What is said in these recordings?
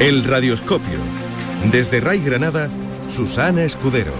El Radioscopio. Desde Ray Granada, Susana Escudero.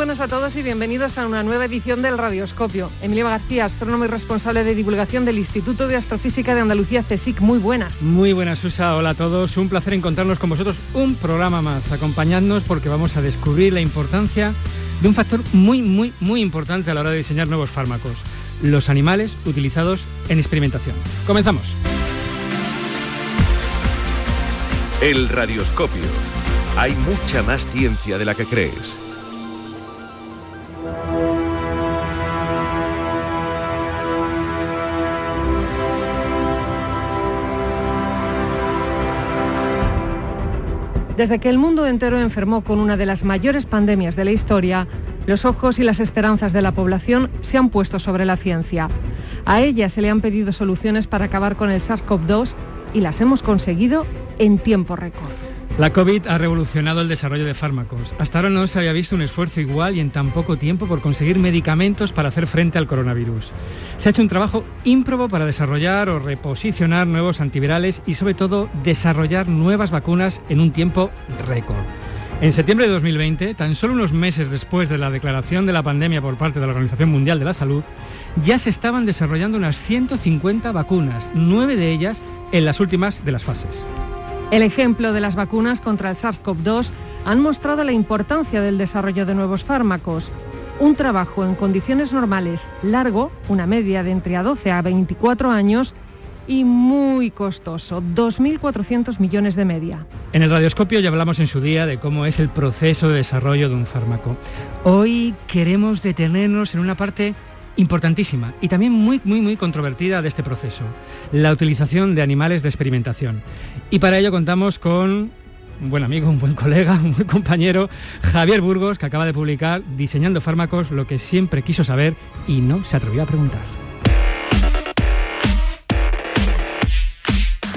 Buenos a todos y bienvenidos a una nueva edición del Radioscopio. Emilia García, astrónomo y responsable de divulgación del Instituto de Astrofísica de Andalucía, CSIC. Muy buenas. Muy buenas, Susa. Hola a todos. Un placer encontrarnos con vosotros un programa más. Acompañadnos porque vamos a descubrir la importancia de un factor muy, muy, muy importante a la hora de diseñar nuevos fármacos. Los animales utilizados en experimentación. Comenzamos. El Radioscopio. Hay mucha más ciencia de la que crees. Desde que el mundo entero enfermó con una de las mayores pandemias de la historia, los ojos y las esperanzas de la población se han puesto sobre la ciencia. A ella se le han pedido soluciones para acabar con el SARS-CoV-2 y las hemos conseguido en tiempo récord. La COVID ha revolucionado el desarrollo de fármacos. Hasta ahora no se había visto un esfuerzo igual y en tan poco tiempo por conseguir medicamentos para hacer frente al coronavirus. Se ha hecho un trabajo ímprobo para desarrollar o reposicionar nuevos antivirales y sobre todo desarrollar nuevas vacunas en un tiempo récord. En septiembre de 2020, tan solo unos meses después de la declaración de la pandemia por parte de la Organización Mundial de la Salud, ya se estaban desarrollando unas 150 vacunas, nueve de ellas en las últimas de las fases. El ejemplo de las vacunas contra el SARS-CoV-2 han mostrado la importancia del desarrollo de nuevos fármacos. Un trabajo en condiciones normales largo, una media de entre a 12 a 24 años, y muy costoso, 2.400 millones de media. En el radioscopio ya hablamos en su día de cómo es el proceso de desarrollo de un fármaco. Hoy queremos detenernos en una parte importantísima y también muy, muy, muy controvertida de este proceso, la utilización de animales de experimentación. Y para ello contamos con un buen amigo, un buen colega, un buen compañero, Javier Burgos, que acaba de publicar Diseñando fármacos, lo que siempre quiso saber y no se atrevió a preguntar.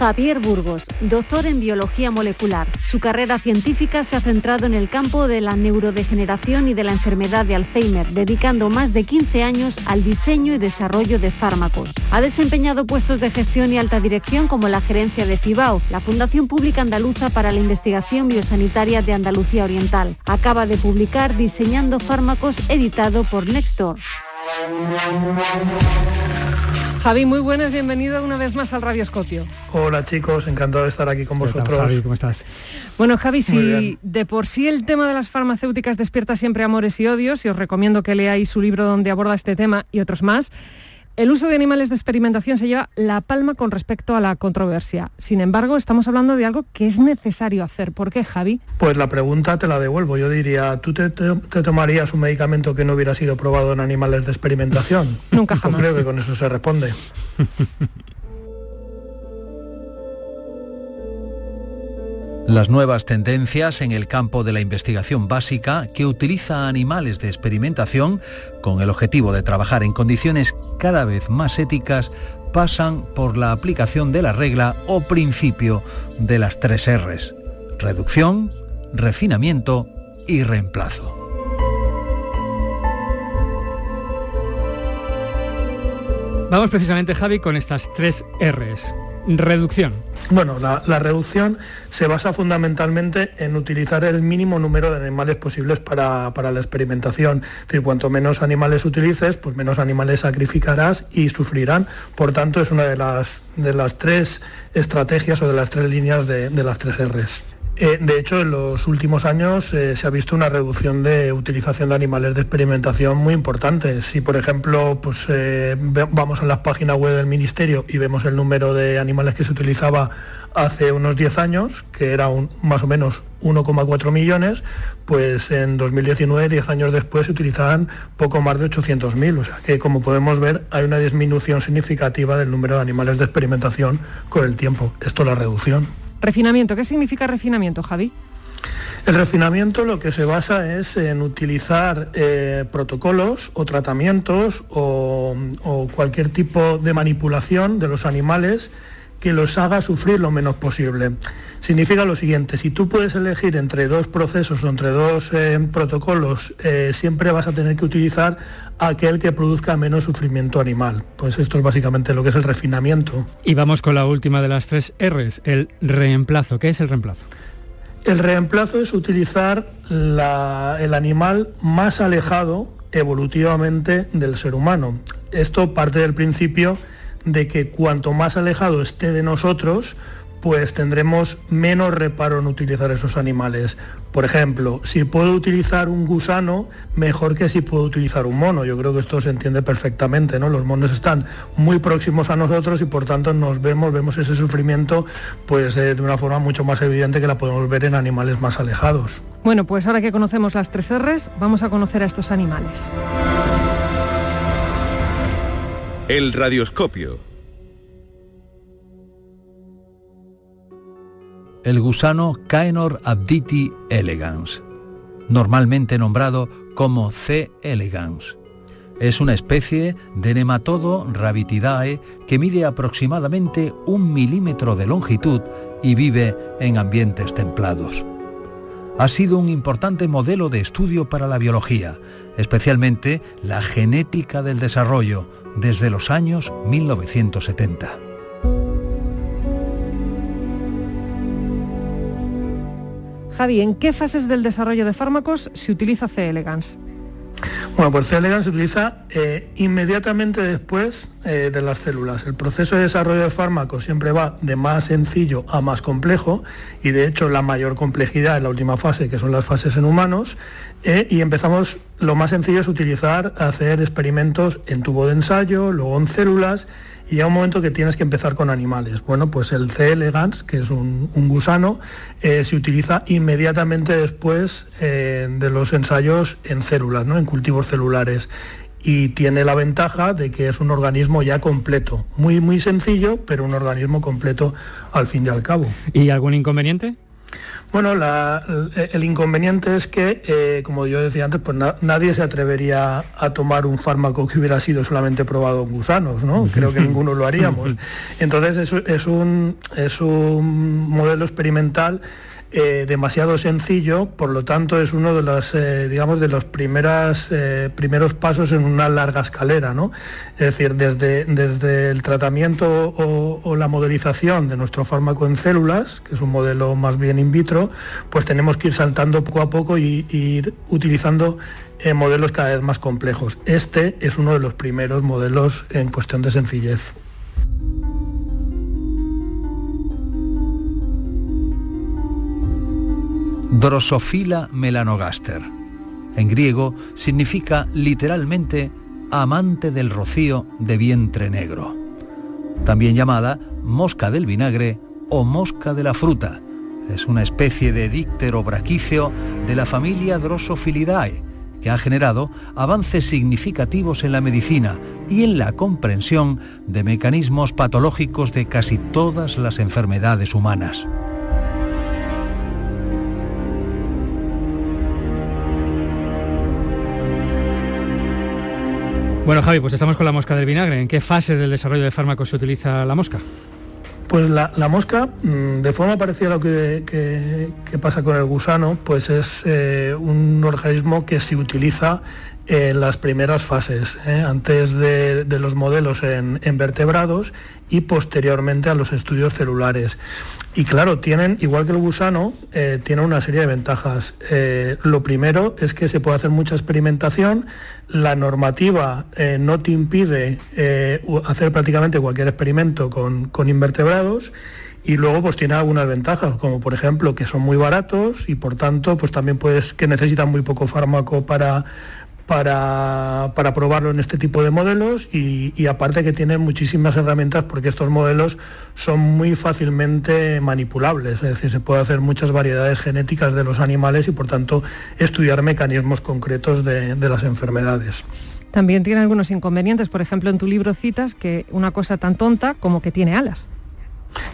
Javier Burgos, doctor en biología molecular. Su carrera científica se ha centrado en el campo de la neurodegeneración y de la enfermedad de Alzheimer, dedicando más de 15 años al diseño y desarrollo de fármacos. Ha desempeñado puestos de gestión y alta dirección como la gerencia de FIBAO, la Fundación Pública Andaluza para la Investigación Biosanitaria de Andalucía Oriental. Acaba de publicar Diseñando fármacos, editado por Nextor. Javi, muy buenas, bienvenido una vez más al Radioscopio. Hola chicos, encantado de estar aquí con vosotros. Javi, ¿cómo estás? Bueno, Javi, si de por sí el tema de las farmacéuticas despierta siempre amores y odios, y os recomiendo que leáis su libro donde aborda este tema y otros más, el uso de animales de experimentación se lleva la palma con respecto a la controversia. Sin embargo, estamos hablando de algo que es necesario hacer. ¿Por qué, Javi? Pues la pregunta te la devuelvo. Yo diría, ¿tú te, te- te tomarías un medicamento que no hubiera sido probado en animales de experimentación? Nunca Yo jamás. Creo que con eso se responde. Las nuevas tendencias en el campo de la investigación básica que utiliza animales de experimentación con el objetivo de trabajar en condiciones cada vez más éticas pasan por la aplicación de la regla o principio de las tres Rs. Reducción, refinamiento y reemplazo. Vamos precisamente, Javi, con estas tres Rs. Reducción. Bueno, la, reducción se basa fundamentalmente en utilizar el mínimo número de animales posibles para, para la experimentación. Es cuanto menos animales utilices, pues menos animales sacrificarás y sufrirán. Por tanto, es una de las, de las tres estrategias o de las tres líneas de, de las tres Rs. Eh, de hecho, en los últimos años eh, se ha visto una reducción de utilización de animales de experimentación muy importante. Si, por ejemplo, pues, eh, vamos a la página web del Ministerio y vemos el número de animales que se utilizaba hace unos 10 años, que era más o menos 1,4 millones, pues en 2019, 10 años después, se utilizaban poco más de 800.000. O sea que, como podemos ver, hay una disminución significativa del número de animales de experimentación con el tiempo. Esto es la reducción. Refinamiento, ¿qué significa refinamiento, Javi? El refinamiento lo que se basa es en utilizar eh, protocolos o tratamientos o, cualquier tipo de manipulación de los animales que los haga sufrir lo menos posible. Significa lo siguiente, si tú puedes elegir entre dos procesos o entre dos eh, protocolos, eh, siempre vas a tener que utilizar aquel que produzca menos sufrimiento animal. Pues esto es básicamente lo que es el refinamiento. Y vamos con la última de las tres R's, el reemplazo. ¿Qué es el reemplazo? El reemplazo es utilizar el animal más alejado evolutivamente del ser humano. Esto parte del principio de que cuanto más alejado esté de nosotros, pues tendremos menos reparo en utilizar esos animales. Por ejemplo, si puedo utilizar un gusano, mejor que si puedo utilizar un mono. Yo creo que esto se entiende perfectamente, ¿no? Los monos están muy próximos a nosotros y por tanto nos vemos, vemos ese sufrimiento pues eh, de una forma mucho más evidente que la podemos ver en animales más alejados. Bueno, pues ahora que conocemos las tres R's, vamos a conocer a estos animales. El radioscopio. El gusano Caenor abditi elegans, normalmente nombrado como C. elegans. Es una especie de nematodo rabitidae que mide aproximadamente un milímetro de longitud y vive en ambientes templados. Ha sido un importante modelo de estudio para la biología, especialmente la genética del desarrollo, desde los años 1970. Javi, ¿en qué fases del desarrollo de fármacos se utiliza C. elegans? Bueno, pues C. elegans se utiliza eh, inmediatamente después eh, de las células. El proceso de desarrollo de fármacos siempre va de más sencillo a más complejo y de hecho la mayor complejidad en la última fase, que son las fases en humanos, eh, y empezamos, lo más sencillo es utilizar, hacer experimentos en tubo de ensayo, luego en células, y a un momento que tienes que empezar con animales. Bueno, pues el C. elegans, que es un, gusano, eh, se utiliza inmediatamente después eh, de los ensayos en células, ¿no? en cultivos celulares. Y tiene la ventaja de que es un organismo ya completo. Muy, muy sencillo, pero un organismo completo al fin y al cabo. ¿Y algún inconveniente? Bueno, el inconveniente es que, eh, como yo decía antes, pues nadie se atrevería a tomar un fármaco que hubiera sido solamente probado en gusanos, ¿no? Creo que ninguno lo haríamos. Entonces es, un, es un modelo experimental eh, demasiado sencillo, por lo tanto es uno de los, eh, digamos, de los primeras, eh, primeros pasos en una larga escalera, ¿no? Es decir, desde, desde el tratamiento o, la modelización de nuestro fármaco en células, que es un modelo más bien in vitro, pues tenemos que ir saltando poco a poco y, y ir utilizando modelos cada vez más complejos. Este es uno de los primeros modelos en cuestión de sencillez. Drosophila melanogaster. En griego significa literalmente amante del rocío de vientre negro. También llamada mosca del vinagre o mosca de la fruta. Es una especie de díctero braquíceo de la familia Drosophilidae que ha generado avances significativos en la medicina y en la comprensión de mecanismos patológicos de casi todas las enfermedades humanas. Bueno, Javi, pues estamos con la mosca del vinagre. ¿En qué fase del desarrollo de fármacos se utiliza la mosca? Pues la, mosca, mm, de forma parecida a lo que, pasa con el gusano, pues es eh, un organismo que se utiliza en las primeras fases, ¿eh? antes de, los modelos en, vertebrados y posteriormente a los estudios celulares. Y claro, tienen, igual que el gusano, eh, tiene una serie de ventajas. Eh, lo primero es que se puede hacer mucha experimentación, la normativa no te impide hacer prácticamente cualquier experimento con, con invertebrados y luego pues tiene algunas ventajas, como por ejemplo que son muy baratos y por tanto pues también puedes que necesitan muy poco fármaco para para, probarlo en este tipo de modelos y, aparte que tienen muchísimas herramientas porque estos modelos son muy fácilmente manipulables, es decir, se puede hacer muchas variedades genéticas de los animales y por tanto estudiar mecanismos concretos de, de las enfermedades. También tiene algunos inconvenientes, por ejemplo en tu libro citas que una cosa tan tonta como que tiene alas.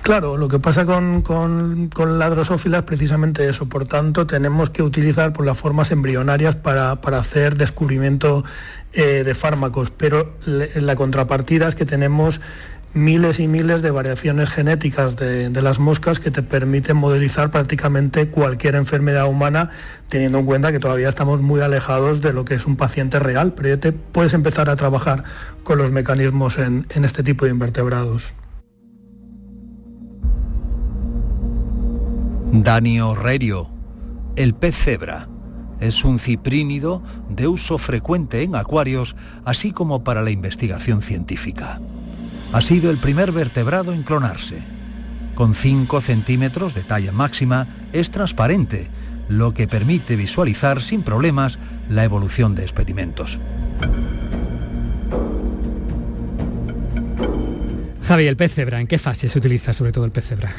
Claro, lo que pasa con, con, la drosófila es precisamente eso. Por tanto, tenemos que utilizar por las formas embrionarias para, hacer descubrimiento eh, de fármacos. Pero la contrapartida es que tenemos miles y miles de variaciones genéticas de, las moscas que te permiten modelizar prácticamente cualquier enfermedad humana, teniendo en cuenta que todavía estamos muy alejados de lo que es un paciente real, pero ya te puedes empezar a trabajar con los mecanismos en este tipo de invertebrados. Dani Orrerio, el pez cebra. Es un ciprínido de uso frecuente en acuarios, así como para la investigación científica. Ha sido el primer vertebrado en clonarse. Con 5 centímetros de talla máxima, es transparente, lo que permite visualizar sin problemas la evolución de experimentos. Javi, el pez cebra, ¿en qué fase se utiliza sobre todo el pez cebra?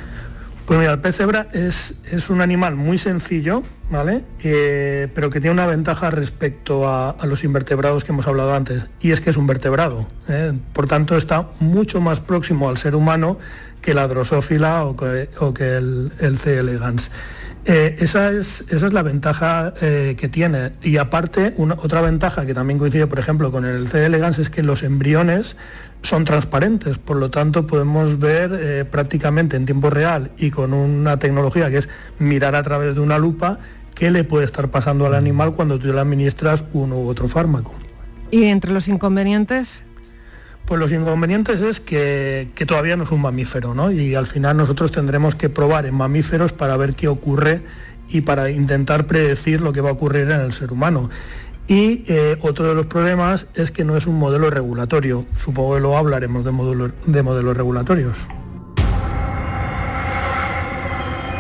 Pues mira, el pez cebra es, es un animal muy sencillo, ¿vale? Pero que tiene una ventaja respecto a, los invertebrados que hemos hablado antes, y es que es un vertebrado. ¿eh? Por tanto, está mucho más próximo al ser humano que la drosófila o que, el, C. elegans. Eh, esa, es, esa, es, la ventaja que tiene. Y aparte, otra ventaja que también coincide, por ejemplo, con el C. elegans es que los embriones son transparentes, por lo tanto podemos ver eh, prácticamente en tiempo real y con una tecnología que es mirar a través de una lupa qué le puede estar pasando al animal cuando tú le administras uno u otro fármaco. ¿Y entre los inconvenientes? Pues los inconvenientes es que, todavía no es un mamífero, ¿no? Y al final nosotros tendremos que probar en mamíferos para ver qué ocurre y para intentar predecir lo que va a ocurrir en el ser humano. Y eh, otro de los problemas es que no es un modelo regulatorio. Supongo que luego hablaremos de, de modelos regulatorios.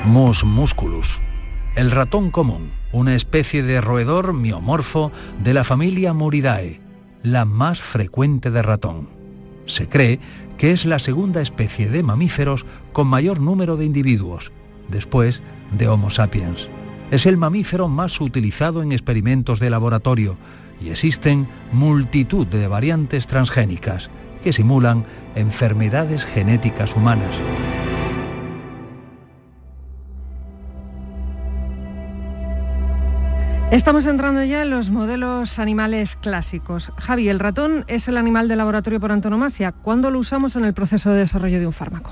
Mus musculus. El ratón común, una especie de roedor miomorfo de la familia Muridae, la más frecuente de ratón. Se cree que es la segunda especie de mamíferos con mayor número de individuos, después de Homo sapiens es el mamífero más utilizado en experimentos de laboratorio y existen multitud de variantes transgénicas que simulan enfermedades genéticas humanas. Estamos entrando ya en los modelos animales clásicos. Javi, el ratón es el animal de laboratorio por antonomasia. ¿Cuándo lo usamos en el proceso de desarrollo de un fármaco?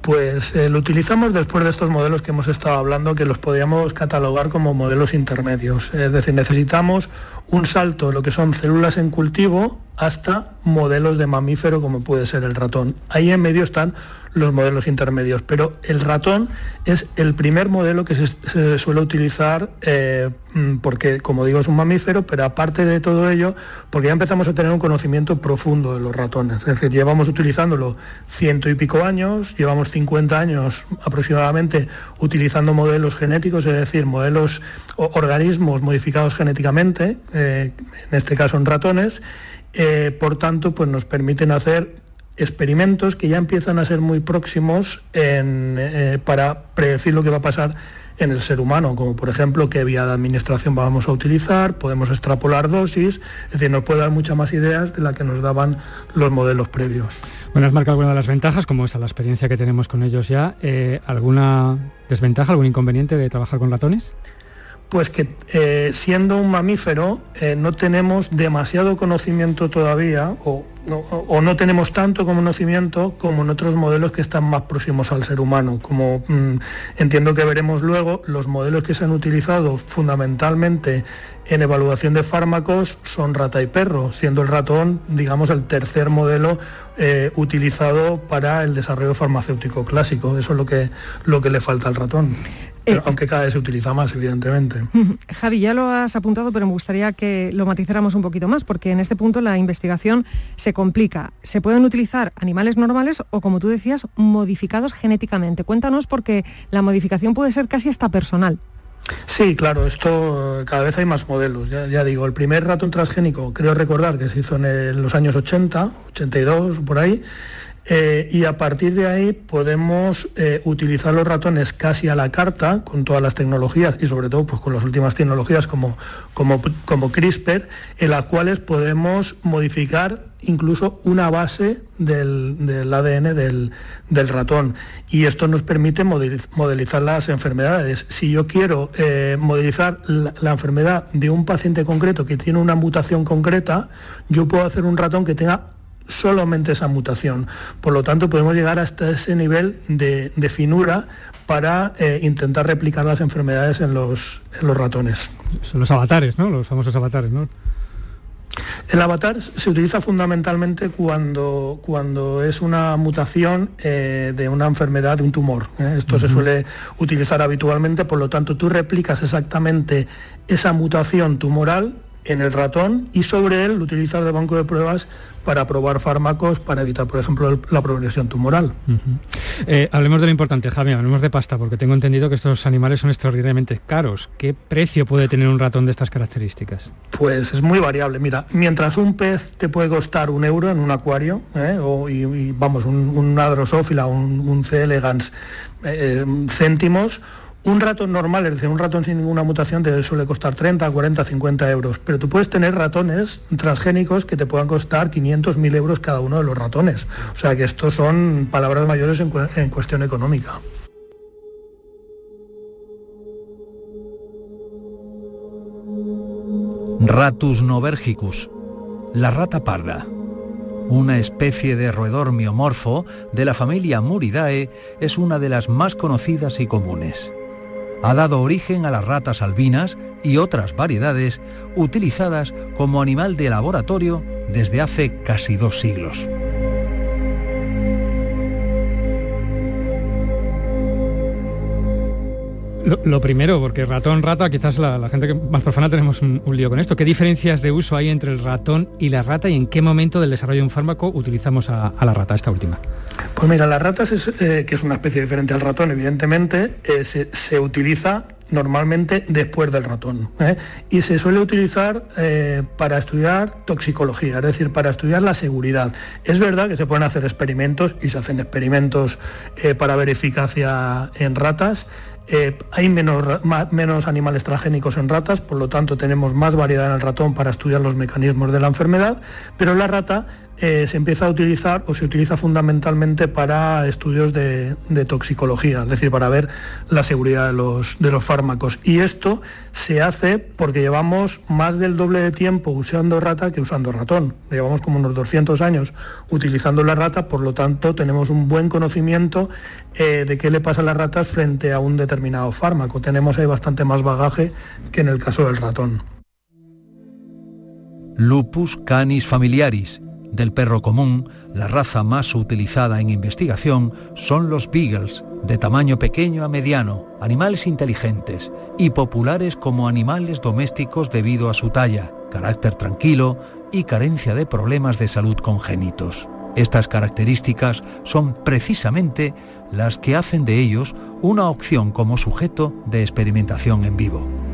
Pues eh, lo utilizamos después de estos modelos que hemos estado hablando, que los podríamos catalogar como modelos intermedios. Es decir, necesitamos un salto, lo que son células en cultivo, hasta modelos de mamífero como puede ser el ratón. Ahí en medio están los modelos intermedios, pero el ratón es el primer modelo que se, suele utilizar eh, mm, porque, como digo, es un mamífero, pero aparte de todo ello, porque ya empezamos a tener un conocimiento profundo de los ratones. Es decir, llevamos utilizándolo ciento y pico años, llevamos 50 años aproximadamente utilizando modelos genéticos, es decir, modelos, organismos modificados genéticamente, eh, en este caso en ratones, eh, por tanto, pues nos permiten hacer experimentos que ya empiezan a ser muy próximos eh, para predecir lo que va a pasar en el ser humano, como por ejemplo qué vía de administración vamos a utilizar, podemos extrapolar dosis, es decir, nos puede dar muchas más ideas de la que nos daban los modelos previos. Bueno, has marcado alguna de las ventajas, como esa la experiencia que tenemos con ellos ya. ¿Alguna desventaja, algún inconveniente de trabajar con ratones? Pues que eh, siendo un mamífero no tenemos demasiado conocimiento todavía, o o no tenemos tanto conocimiento como en otros modelos que están más próximos al ser humano. Como mm, entiendo que veremos luego, los modelos que se han utilizado fundamentalmente en evaluación de fármacos son rata y perro, siendo el ratón, digamos, el tercer modelo eh, utilizado para el desarrollo farmacéutico clásico. Eso es lo que, lo que le falta al ratón. Eh, aunque cada vez se utiliza más, evidentemente. Javi, ya lo has apuntado, pero me gustaría que lo matizáramos un poquito más, porque en este punto la investigación se complica. Se pueden utilizar animales normales o, como tú decías, modificados genéticamente. Cuéntanos, porque la modificación puede ser casi hasta personal. Sí, claro, esto cada vez hay más modelos. Ya, digo, el primer ratón transgénico, creo recordar que se hizo en, los años 80, 82, por ahí, eh, y a partir de ahí podemos eh, utilizar los ratones casi a la carta con todas las tecnologías y sobre todo pues, con las últimas tecnologías como, como, como CRISPR, en las cuales podemos modificar incluso una base del, ADN del, ratón. Y esto nos permite modelizar las enfermedades. Si yo quiero eh, modelizar la, enfermedad de un paciente concreto que tiene una mutación concreta, yo puedo hacer un ratón que tenga solamente esa mutación. Por lo tanto, podemos llegar hasta ese nivel de, finura para eh, intentar replicar las enfermedades en los, en los ratones. Son los avatares, ¿no? Los famosos avatares, ¿no? El avatar se utiliza fundamentalmente cuando, cuando es una mutación eh, de una enfermedad, de un tumor. ¿eh? Esto se suele utilizar habitualmente, por lo tanto tú replicas exactamente esa mutación tumoral en el ratón y sobre él lo utilizas de banco de pruebas para probar fármacos para evitar, por ejemplo, la progresión tumoral. Eh, hablemos de lo importante, Javi, hablemos de pasta, porque tengo entendido que estos animales son extraordinariamente caros. ¿Qué precio puede tener un ratón de estas características? Pues es muy variable. Mira, mientras un pez te puede costar un euro en un acuario, ¿eh? o, y, vamos, un, un adrosófila, un, un C. elegans, eh, céntimos, un ratón normal, es decir, un ratón sin ninguna mutación te suele costar 30, 40, 50 euros, pero tú puedes tener ratones transgénicos que te puedan costar 500, 1000 euros cada uno de los ratones. O sea que estos son palabras mayores en, en cuestión económica. Ratus novergicus, la rata parda. Una especie de roedor miomorfo de la familia Muridae es una de las más conocidas y comunes ha dado origen a las ratas albinas y otras variedades utilizadas como animal de laboratorio desde hace casi dos siglos. Lo, primero, porque ratón, rata, quizás la, gente que más profana tenemos un, lío con esto. ¿Qué diferencias de uso hay entre el ratón y la rata y en qué momento del desarrollo de un fármaco utilizamos a, la rata, esta última? Pues mira, la rata, es, eh, que es una especie diferente al ratón, evidentemente, eh, se, utiliza normalmente después del ratón. ¿eh? Y se suele utilizar para estudiar toxicología, es decir, para estudiar la seguridad. Es verdad que se pueden hacer experimentos y se hacen experimentos para ver eficacia en ratas, eh, hay menos, menos, animales transgénicos en ratas, por lo tanto tenemos más variedad en el ratón para estudiar los mecanismos de la enfermedad, pero la rata eh, se empieza a utilizar o se utiliza fundamentalmente para estudios de, toxicología, es decir, para ver la seguridad de los, de los fármacos. Y esto se hace porque llevamos más del doble de tiempo usando rata que usando ratón. Llevamos como unos 200 años utilizando la rata, por lo tanto tenemos un buen conocimiento eh, de qué le pasa a las ratas frente a un determinado fármaco. Tenemos ahí bastante más bagaje que en el caso del ratón. Lupus canis familiaris del perro común, la raza más utilizada en investigación son los beagles, de tamaño pequeño a mediano, animales inteligentes y populares como animales domésticos debido a su talla, carácter tranquilo y carencia de problemas de salud congénitos. Estas características son precisamente las que hacen de ellos una opción como sujeto de experimentación en vivo.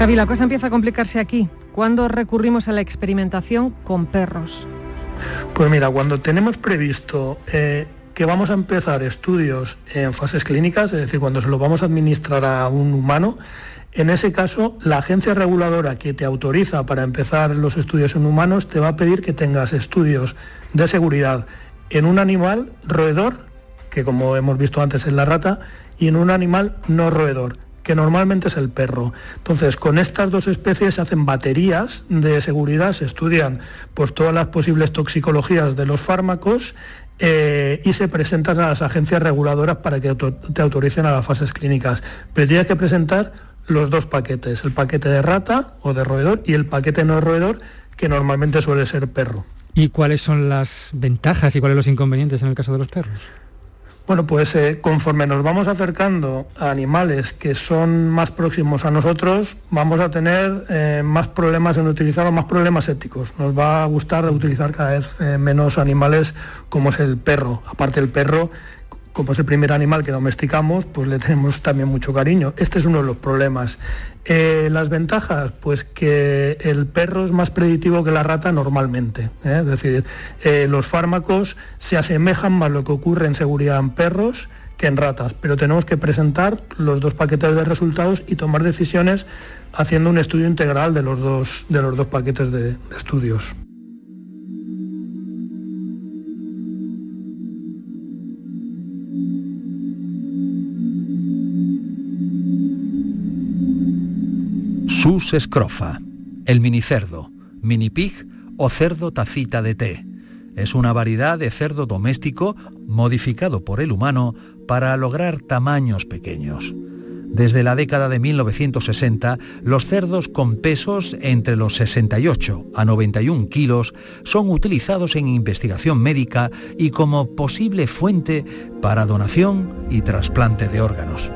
Javi, la cosa empieza a complicarse aquí. ¿Cuándo recurrimos a la experimentación con perros? Pues mira, cuando tenemos previsto eh, que vamos a empezar estudios en fases clínicas, es decir, cuando se lo vamos a administrar a un humano, en ese caso, la agencia reguladora que te autoriza para empezar los estudios en humanos te va a pedir que tengas estudios de seguridad en un animal roedor, que como hemos visto antes es la rata, y en un animal no roedor, que normalmente es el perro. Entonces, con estas dos especies se hacen baterías de seguridad, se estudian pues, todas las posibles toxicologías de los fármacos eh, y se presentas a las agencias reguladoras para que te autoricen a las fases clínicas. Pero tienes que presentar los dos paquetes, el paquete de rata o de roedor y el paquete no roedor, que normalmente suele ser perro. ¿Y cuáles son las ventajas y cuáles los inconvenientes en el caso de los perros? Bueno, pues eh, conforme nos vamos acercando a animales que son más próximos a nosotros, vamos a tener eh, más problemas en utilizar más problemas éticos. Nos va a gustar utilizar cada vez eh, menos animales como es el perro. Aparte el perro como es el primer animal que domesticamos, pues le tenemos también mucho cariño. Este es uno de los problemas. Eh, las ventajas, pues que el perro es más predictivo que la rata normalmente. ¿eh? Es decir, eh, los fármacos se asemejan más a lo que ocurre en seguridad en perros que en ratas, pero tenemos que presentar los dos paquetes de resultados y tomar decisiones haciendo un estudio integral de los dos, de los dos paquetes de estudios. Sus escrofa, el minicerdo, minipig o cerdo tacita de té. Es una variedad de cerdo doméstico modificado por el humano para lograr tamaños pequeños. Desde la década de 1960, los cerdos con pesos entre los 68 a 91 kilos son utilizados en investigación médica y como posible fuente para donación y trasplante de órganos.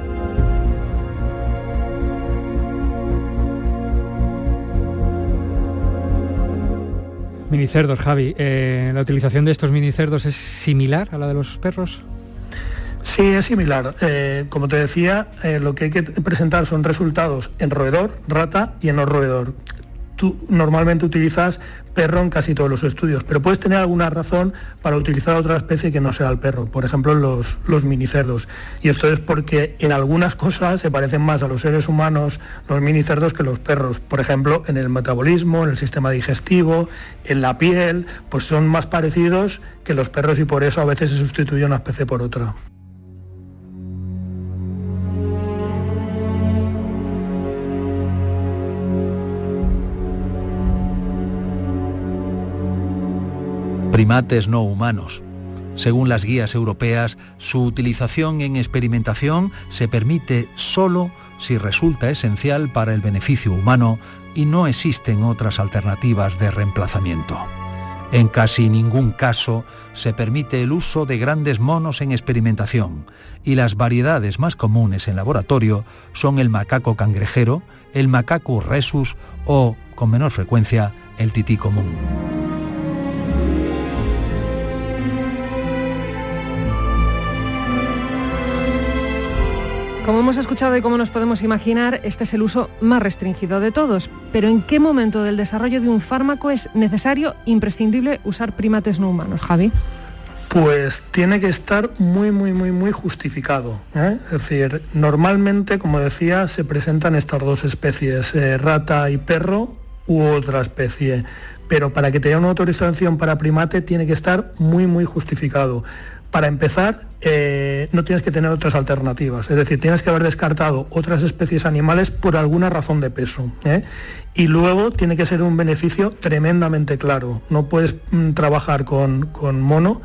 Minicerdos, Javi. Eh, ¿La utilización de estos minicerdos es similar a la de los perros? Sí, es similar. Eh, como te decía, eh, lo que hay que presentar son resultados en roedor, rata y en no roedor tú normalmente utilizas perro en casi todos los estudios, pero puedes tener alguna razón para utilizar otra especie que no sea el perro, por ejemplo los, los minicerdos. Y esto es porque en algunas cosas se parecen más a los seres humanos los minicerdos que los perros. Por ejemplo, en el metabolismo, en el sistema digestivo, en la piel, pues son más parecidos que los perros y por eso a veces se sustituye una especie por otra. Primates no humanos. Según las guías europeas, su utilización en experimentación se permite solo si resulta esencial para el beneficio humano y no existen otras alternativas de reemplazamiento. En casi ningún caso se permite el uso de grandes monos en experimentación y las variedades más comunes en laboratorio son el macaco cangrejero, el macaco rhesus o, con menor frecuencia, el tití común. Como hemos escuchado y como nos podemos imaginar, este es el uso más restringido de todos. Pero ¿en qué momento del desarrollo de un fármaco es necesario, imprescindible, usar primates no humanos, Javi? Pues tiene que estar muy, muy, muy, muy justificado. ¿eh? Es decir, normalmente, como decía, se presentan estas dos especies, eh, rata y perro u otra especie. Pero para que tenga una autorización para primate tiene que estar muy, muy justificado para empezar, eh, no tienes que tener otras alternativas. Es decir, tienes que haber descartado otras especies animales por alguna razón de peso. ¿eh? Y luego tiene que ser un beneficio tremendamente claro. No puedes mm, trabajar con, mono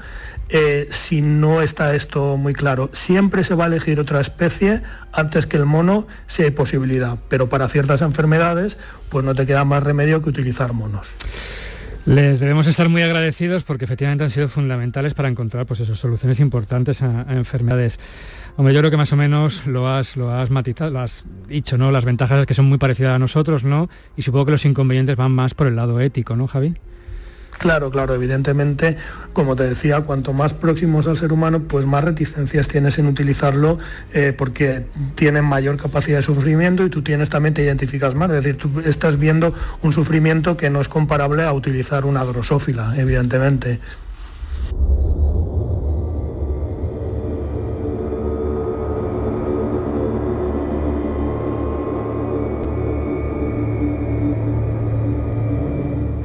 eh, si no está esto muy claro. Siempre se va a elegir otra especie antes que el mono si hay posibilidad. Pero para ciertas enfermedades, pues no te queda más remedio que utilizar monos. Les debemos estar muy agradecidos porque efectivamente han sido fundamentales para encontrar pues, esas soluciones importantes a, enfermedades. Hombre, yo creo que más o menos lo has, lo has matizado, lo has dicho, ¿no? Las ventajas que son muy parecidas a nosotros, ¿no? Y supongo que los inconvenientes van más por el lado ético, ¿no, Javi? Claro, claro, evidentemente, como te decía, cuanto más próximos al ser humano, pues más reticencias tienes en utilizarlo eh, porque tienen mayor capacidad de sufrimiento y tú tienes también te identificas más. Es decir, tú estás viendo un sufrimiento que no es comparable a utilizar una grosófila, evidentemente.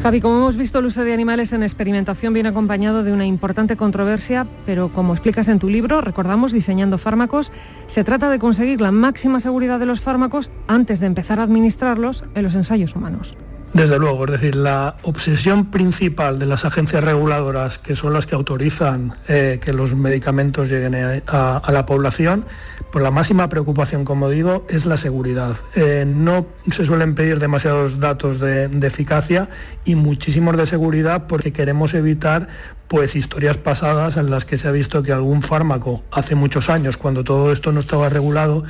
Javi, como hemos visto, el uso de animales en experimentación viene acompañado de una importante controversia, pero como explicas en tu libro, recordamos, diseñando fármacos, se trata de conseguir la máxima seguridad de los fármacos antes de empezar a administrarlos en los ensayos humanos. Desde luego, es decir, la obsesión principal de las agencias reguladoras, que son las que autorizan eh, que los medicamentos lleguen a, la población, pues la máxima preocupación, como digo, es la seguridad. Eh, no se suelen pedir demasiados datos de, de eficacia y muchísimos de seguridad porque queremos evitar pues historias pasadas en las que se ha visto que algún fármaco hace muchos años, cuando todo esto no estaba regulado,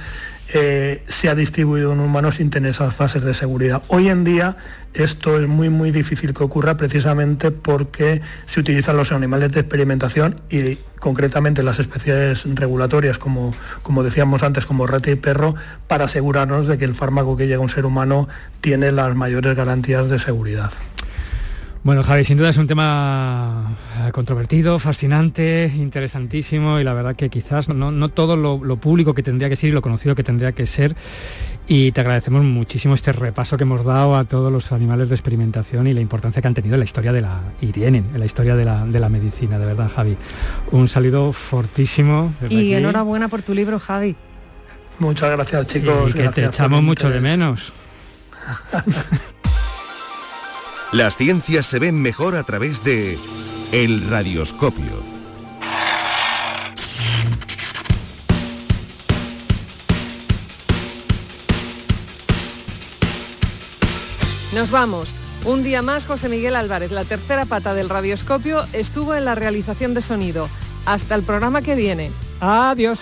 eh, se ha distribuido en humanos sin tener esas fases de seguridad. Hoy en día esto es muy muy difícil que ocurra precisamente porque se utilizan los animales de experimentación y concretamente las especies regulatorias, como, como decíamos antes, como rata y perro, para asegurarnos de que el fármaco que llega a un ser humano tiene las mayores garantías de seguridad. Bueno, Javi, sin duda es un tema eh, controvertido, fascinante, interesantísimo y la verdad que quizás no, todo lo, público que tendría que ser y lo conocido que tendría que ser. Y te agradecemos muchísimo este repaso que hemos dado a todos los animales de experimentación y la importancia que han tenido en la historia de la, y tienen en la historia de la, medicina, de verdad, Javi. Un saludo fortísimo. Y enhorabuena por tu libro, Javi. Muchas gracias, chicos. Y que te echamos mucho de menos. Las ciencias se ven mejor a través de el radioscopio. Nos vamos. Un día más, José Miguel Álvarez, la tercera pata del radioscopio, estuvo en la realización de sonido. Hasta el programa que viene. Adiós.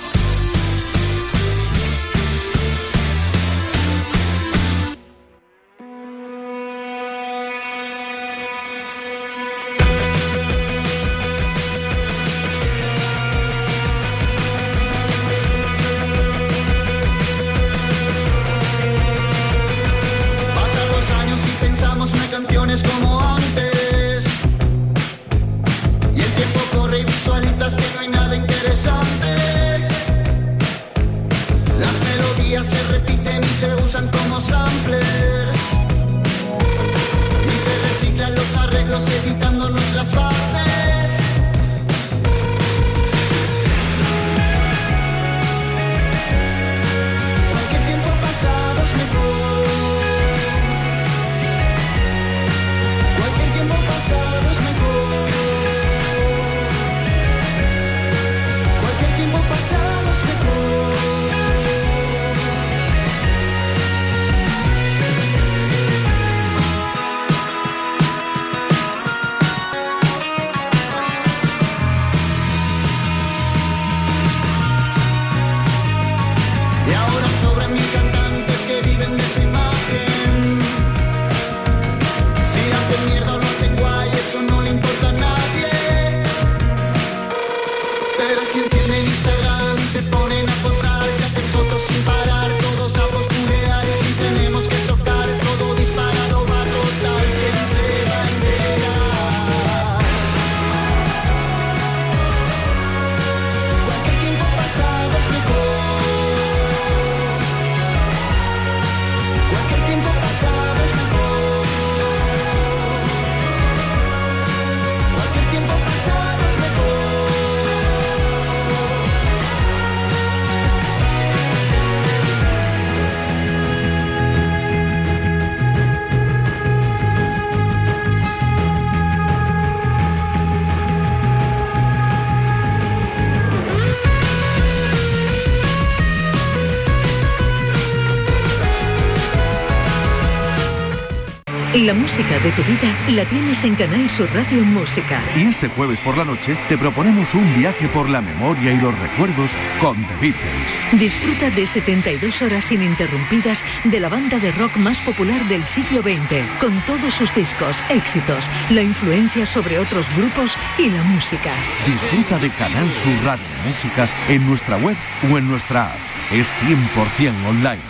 Música de tu vida la tienes en Canal Sur Radio Música. Y este jueves por la noche te proponemos un viaje por la memoria y los recuerdos con The Beatles. Disfruta de 72 horas ininterrumpidas de la banda de rock más popular del siglo XX, con todos sus discos, éxitos, la influencia sobre otros grupos y la música. Disfruta de Canal Sur Radio Música en nuestra web o en nuestra app. Es 100% online.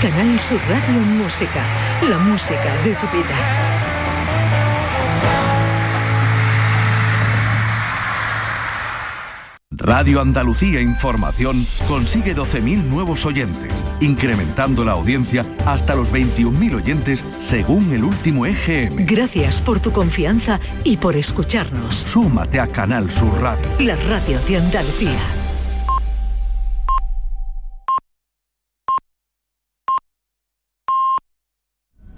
Canal Sur Radio Música, la música de tu vida. Radio Andalucía Información consigue 12.000 nuevos oyentes, incrementando la audiencia hasta los 21.000 oyentes según el último EGM. Gracias por tu confianza y por escucharnos. Súmate a Canal Sur Radio. La radio de Andalucía.